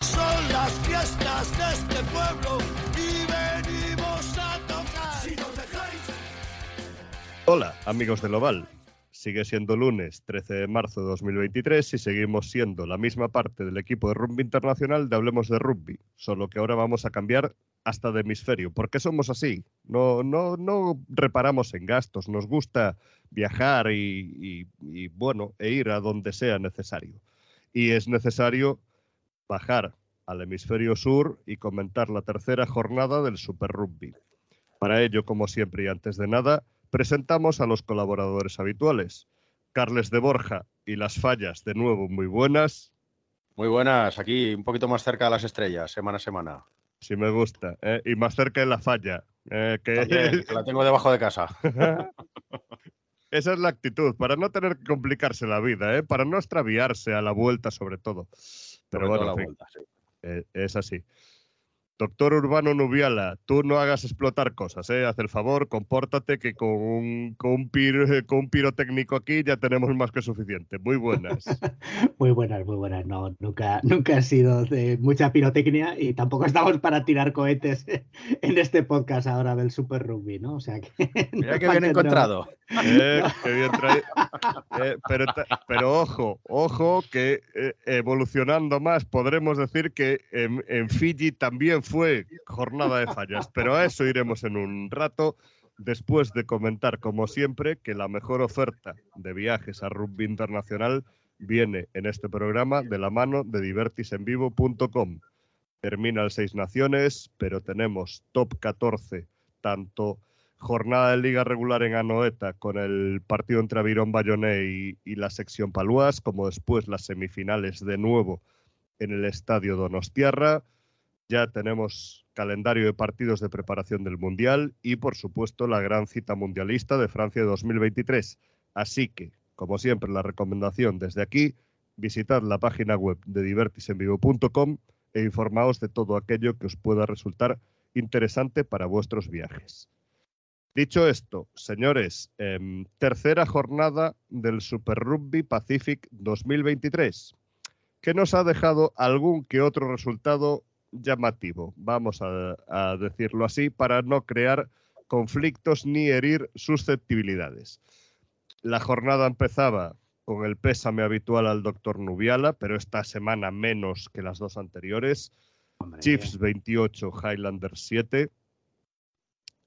Son las fiestas de este pueblo y venimos a tocar. Si nos dejáis. Hola, amigos del Oval. Sigue siendo lunes 13 de marzo de 2023 y seguimos siendo la misma parte del equipo de rugby internacional de Hablemos de Rugby, solo que ahora vamos a cambiar hasta de hemisferio. ¿Por qué somos así? No, no, no reparamos en gastos, nos gusta viajar y, bueno, e ir a donde sea necesario. Y es necesario bajar al hemisferio sur y comentar la tercera jornada del Super Rugby. Para ello, como siempre y antes de nada, presentamos a los colaboradores habituales. Carles de Borja y las fallas, de nuevo muy buenas, Muy buenas, aquí un poquito más cerca de las estrellas, semana a semana. si me gusta, ¿eh? y más cerca de la falla. ¿eh? que También, que la tengo debajo de casa. Esa es la actitud, para no tener que complicarse la vida, ¿eh? para no extraviarse a la vuelta sobre todo. Pero Sobre bueno, todo la en fin, vuelta, sí. eh, es así. Doctor Urbano Nubiala, tú no hagas explotar cosas, ¿eh? haz el favor, compórtate que con un, con un, pir- con un pirotécnico aquí ya tenemos más que suficiente. Muy buenas. Muy buenas, muy buenas. No, nunca, nunca he sido de mucha pirotecnia y tampoco estamos para tirar cohetes en este podcast ahora del Super Rugby, ¿no? O sea que. Mira no que bien encontrado. Eh, qué bien trae- Eh, pero ojo, ojo, que eh, evolucionando más podremos decir que en, en Fiji también fue jornada de fallas, pero a eso iremos en un rato, después de comentar, como siempre, que la mejor oferta de viajes a rugby internacional viene en este programa de la mano de divertisenvivo.com. Termina el Seis Naciones, pero tenemos top 14, tanto jornada de liga regular en Anoeta con el partido entre Avirón Bayoné y, la sección Paluas, como después las semifinales de nuevo en el estadio Donostiarra. Ya tenemos calendario de partidos de preparación del Mundial y, por supuesto, la gran cita mundialista de Francia 2023. Así que, como siempre, la recomendación desde aquí, visitad la página web de divertisenvivo.com e informaos de todo aquello que os pueda resultar interesante para vuestros viajes. Dicho esto, señores, em, tercera jornada del Super Rugby Pacific 2023, que nos ha dejado algún que otro resultado llamativo, vamos a, a decirlo así, para no crear conflictos ni herir susceptibilidades. La jornada empezaba con el pésame habitual al doctor Nubiala, pero esta semana menos que las dos anteriores. Hombre, Chiefs 28, Highlanders 7.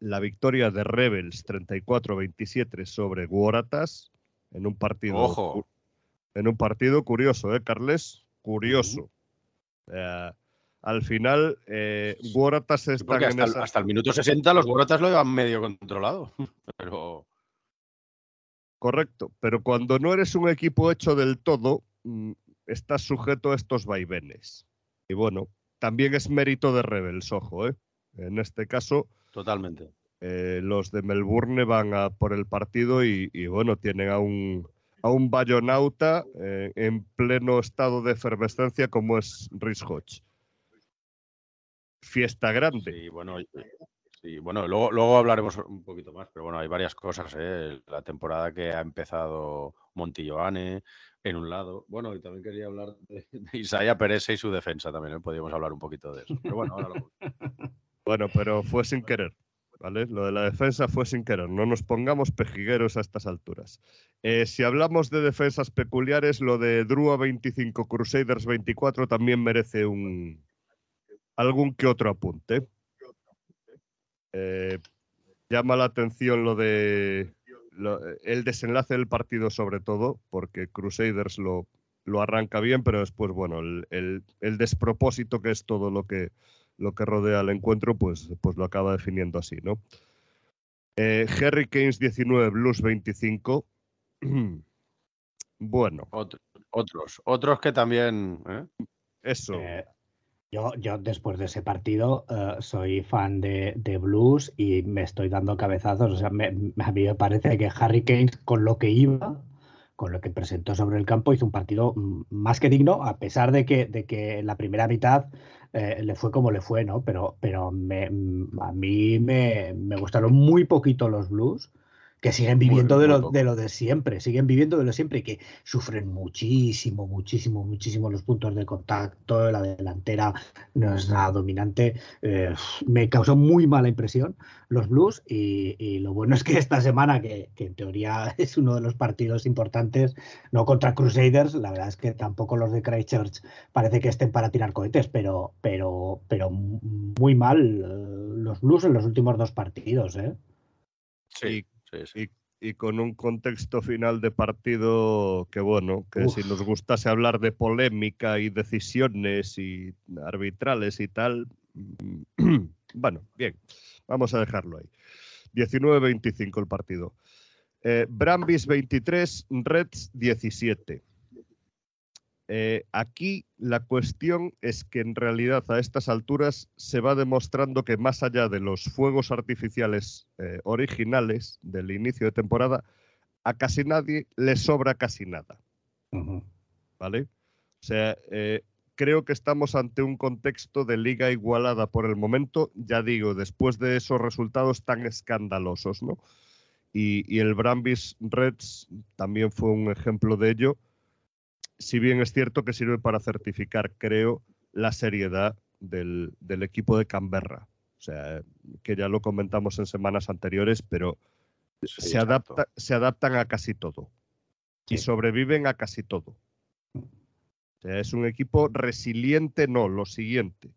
La victoria de Rebels 34-27 sobre Waratahs en un partido Ojo. en un partido curioso, ¿eh, Carles? Curioso. Eh, al final, eh, porque en hasta, el- esa- hasta el minuto 60 los Borotas lo llevan medio controlado. Pero Correcto, pero cuando no eres un equipo hecho del todo, mm, estás sujeto a estos vaivenes. Y bueno, también es mérito de Rebels, ojo, ¿eh? En este caso, totalmente. eh, los de Melbourne van a por el partido y, y, bueno, tienen a un, a un bayonauta eh, en pleno estado de efervescencia como es Rhys Hodge. Fiesta grande. Sí, bueno, y- sí, bueno luego, luego hablaremos un poquito más, pero bueno, hay varias cosas. ¿eh? La temporada que ha empezado Montilloane en un lado. Bueno, y también quería hablar de, de Isaiah Pérez y su defensa también, ¿eh? podríamos hablar un poquito de eso. Pero bueno, ahora lo... Bueno, pero fue sin querer, ¿vale? Lo de la defensa fue sin querer. No nos pongamos pejigueros a estas alturas. Eh, si hablamos de defensas peculiares, lo de Drua 25, Crusaders 24 también merece un algún que otro apunte. Eh, llama la atención lo de el desenlace del partido sobre todo, porque Crusaders lo, lo arranca bien, pero después, bueno, el- el despropósito que es todo lo que, lo que rodea el encuentro, pues, pues lo acaba definiendo así, ¿no? Eh, Hurricanes 19, Blues 25. bueno, Ot- otros, otros que también. ¿eh? eso. Eh, Yo, yo después de ese partido soy fan de, Blues y me estoy dando cabezazos. O sea, a mí me parece que Harry Kane, con lo que iba, con lo que presentó sobre el campo, hizo un partido mm, más que digno, a pesar de que, de que en la primera mitad eh, le fue como le fue, ¿no? Pero, pero me, a mí me, me gustaron muy poquito los Blues que siguen viviendo de, lo, de, lo, de siempre, siguen viviendo de lo siempre y que sufren muchísimo, muchísimo, muchísimo los puntos de contacto, la delantera no es nada dominante. Eh, me causó muy mala impresión los Blues y, lo bueno es que esta semana, que, en teoría es uno de los partidos importantes, no contra Crusaders, la verdad es que tampoco los de Christchurch parece que estén para tirar cohetes, pero, pero, pero muy mal eh, los Blues en los últimos dos partidos. ¿eh? Sí, y, con un contexto final de partido que, bueno, que si nos gustase hablar de polémica y decisiones y arbitrales y tal, bueno, bien, vamos a dejarlo ahí. 19-25 el partido. Eh, Brambis 23, Reds 17. Eh, aquí la cuestión es que en realidad a estas alturas se va demostrando que más allá de los fuegos artificiales eh, originales del inicio de temporada, a casi nadie le sobra casi nada. ¿Vale? O sea, eh, creo que estamos ante un contexto de liga igualada por el momento, ya digo, después de esos resultados tan escandalosos, ¿no? Y, y el Brambis Reds también fue un ejemplo de ello si bien es cierto que sirve para certificar, creo, la seriedad del, equipo de Canberra. O sea, que ya lo comentamos en semanas anteriores, pero se, adapta, se adaptan a casi todo y sobreviven a casi todo. O sea, es un equipo resiliente, no, lo siguiente.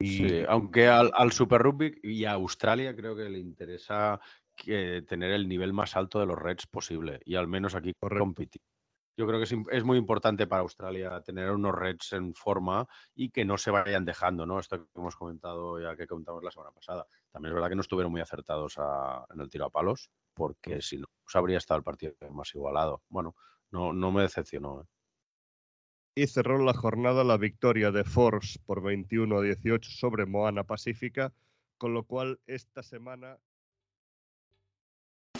Sí, aunque al, Super Rugby y a Australia creo que le interesa tener el nivel más alto de los Reds posible y al menos aquí competir. Yo creo que es, muy importante para Australia tener unos Reds en forma y que no se vayan dejando, ¿no? Esto que hemos comentado ya que comentamos la semana pasada. También es verdad que no estuvieron muy acertados en el tiro a palos, porque si no, pues habría estado el partido más igualado. Bueno, no, no me decepcionó. ¿eh? Y cerró la jornada la victoria de Force por 21 a 18 sobre Moana Pacífica, con lo cual esta semana